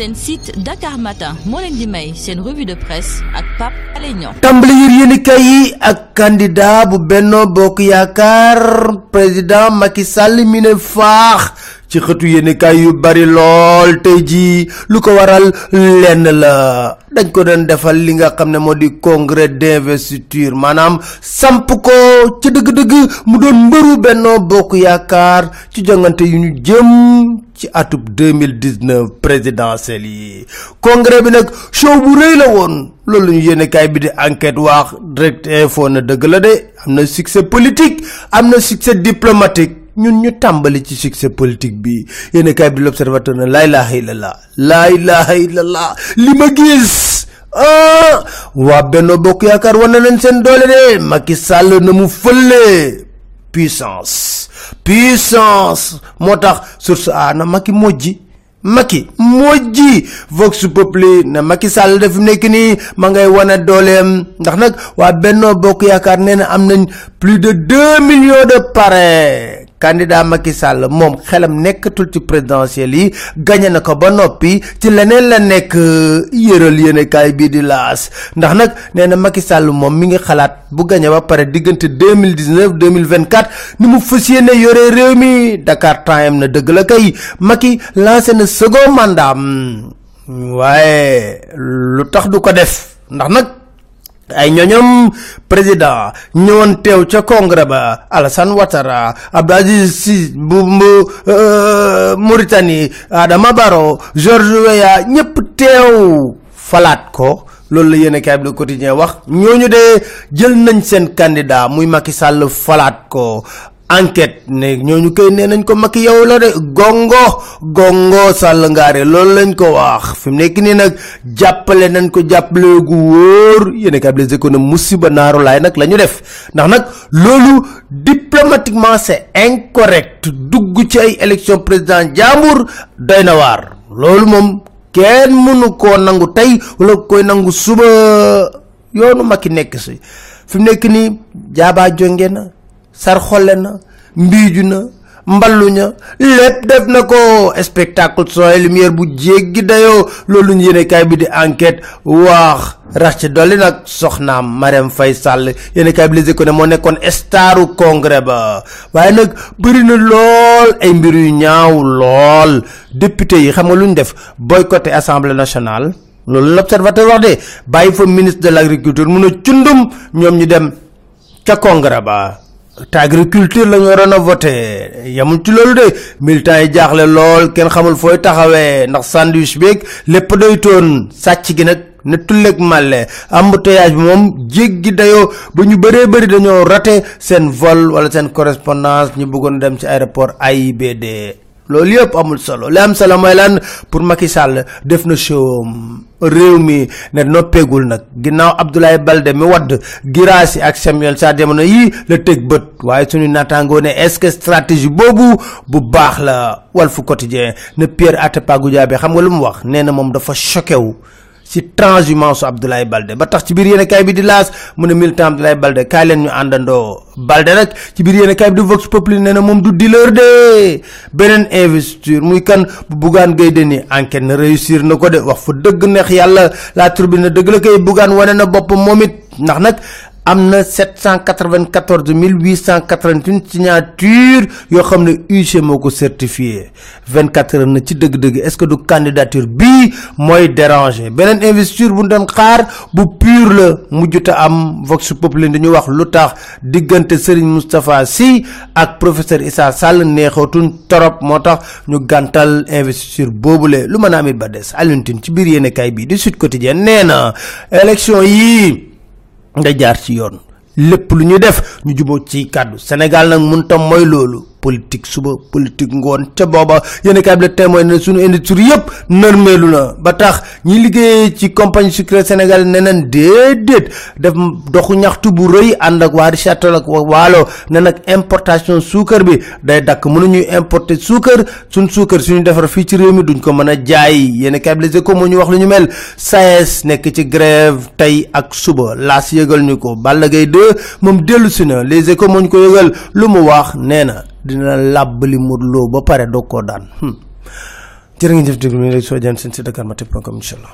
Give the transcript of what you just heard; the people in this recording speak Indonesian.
seen site Dakar Matin moo leen di may revue de presse ak Pape Alé Niang. Tàmbali yi ak candidat bu Benno président Macky Sall ci xëtu yéenekaay yu bari lool tey jii lu ko waral lenn la dañ ko doon defal li nga xam ne moo di congrès d'investiture maanaam samp ko ci dëgg-dëgg mu doon mbëru Benno Bokk Yaakaar ci jongante yu ñu jëm ci atub 2019 présidentielle yi. Congrès bi nag show bu rëy la woon loolu ñu yéene kaay bi di enquête wax direct info na dëgg la de am na succès politique am na succès diplomatique ñun ñu tàmbali ci succès politique bi. Yéene kaay bi l'observateur na laa ilaha illallah laa ilaha illallah li ma gis ah waa Benno Bokk Yaakaar wane nañ seen doole de. Macky Sall na mu fële. Puissance puissance moo tax source a na Macky mojji Macky mojji. Vox Populi na Macky Sall daf nekk nii ma ngay wane dooleem. Ndax nag waa Benno Bokk Yaakaar nee na am nañ plus de deux millions de parrains candidat Macky Sall moom xelam nekkatul ci présidentielle yi gagné na ko ba noppi ci leneen la nekk yëral yéene kaay bii di laas ndax nag nee na Macky Sall moom mi ngi xalaat bu gagné ba deux mille vingt quatre ni mu fas yéene yore réew mi. Dakar Time na dëgg la kay Macky lancé na second mandat waaye lu tax du ko def? Ndax nag. Ay ñoñom président ñëwoon teew ca congrès ba Alassane Ouattara Abdou Aziz Sy bu bu Mauritanie Adama Barrow George Weah ñëpp teew. Falaat ko loolu la yéene kaay bi Le Quotidien wax ñooñu de jël nañ seen candidat muy Macky Sall falaat ko enquête ne ñooñu koy nee nañ ko yow la de gongo gongo sàll ngaare loolu lañ ko wax fi mu nekk nii nag jàppale nañ ko jàppale gu wóor yéen a les économes musiba naaru laay nag la ñu def. Ndax nag loolu diplomatiquement c'est incorrect dugg ci ay élection président jàmbur doy na waar. Loolu moom kenn mënu koo nangu tey wala koy nangu suba. Yoonu Macky nekk si. Fi mu nekk nii jaabaa jonge sar xolle na mbiiju na mballu ña lépp def na ko. Spectacle et lumière bu jéggi dayoo. Loolu ñu yéene kaay bi di enquête wax. Rax ci dolli nag soxnaam Marème Faye Sall yéene kaay bi les économies moo nekkoon staru congrès ba. Waaye nag bëri na lool ay mbir yu ñaaw lool. Député yi xam nga lu ñu def? Boycotté assemblée nationale. Loolu l'observateur wax de bàyyi fa ministre de l'agriculture mun a cundum ñoom ñu dem ca congrès ba te agriculture la ñu waroon a voté. Yamul ci loolu de. Militants yi jaaxle lool kenn xamul fooy taxawee ndax sandwich beeg lépp doy toon. Sàcc gi nag ne tulleeg màlle. Embouteillage bi moom jéggi dayoo. Ba ñu bëree bëri dañoo raté seen vol wala seen correspondance ñu bëggoon dem ci aéroport AIBD loolu yëpp amul solo. Li am mooy lan? Pour Macky Sall def na show mi Abdoulaye Balde mi wadd ak Samuel Sarr jamono yii la teg bët. Waaye suñu ne est-ce que stratégie boobu bu baax ne Pierre Atepa Goudiaby xam nga lu mu wax? Choqué wu ci transhumance Abdoulaye Balde. Ba tax ci biir yéen kaay bi di laas mu ne militant Abdoulaye Balde kaay leen ñu àndandoo. Balde nag ci biir yéen kaay bi di Vox Populi nee na moom du dealer de. Beneen investiture muy kan bu Bougane Gueye Dany enquête na réussir na ko de wax fa dëgg neex yàlla. La tribune dëgg la koy Bougane wane na boppam moom it. Ndax nag am na 794 881 signature yoo xam ne UG moo certifié. 24 heures na ci dëgg-dëgg. Est-ce que du candidature bii mooy déranger? Beneen investiture bu doon xaar bu pur la mujjuta am Vox Populi dañu wax lu tax diggante Serigne Moustapha Sy ak professeur Issa Sall neexatuñ torop. Moo tax ñu gàntal investiture boobule. Lu mën a amit ba des. Alioune Tine ci biir yéenekaay Sud Quotidien nee na élection yii nga jaar ci yoon. Lépp lu ñu def ñu juboo ci kàddu. Sénégal nag mun tam mooy loolu. Politique suba politique ngoon ca yéen kaay bi la témoin ne suñu industrie yëpp nërmeelu na. Ba tax ñi liggéey ci compagnie sucrière Sénégal ne nañ déedéet. Def doxu ñaxtu bu rëy ànd ak waa Richard Toll ak waalo ne nag importation suukar bi day dakk. Mënuñuy importer suukar. Suñ suukar suñu defar fii ci réew mi duñ ko mën a jaay. Échos moo ñu wax lu ñu mel. SAES nekk ci grève tey ak suba. Laas yëgal ñu ko. Balla Gaye 2 moom dellu si na. Les Échos moo ñu ko yëgal. Lu mu wax nee na dina làbbali Modou Lo ba pare doog koo daan. Jërë ngeen jëf déglu mi rek soo jaan seen si Dakar Matin point com incha allah.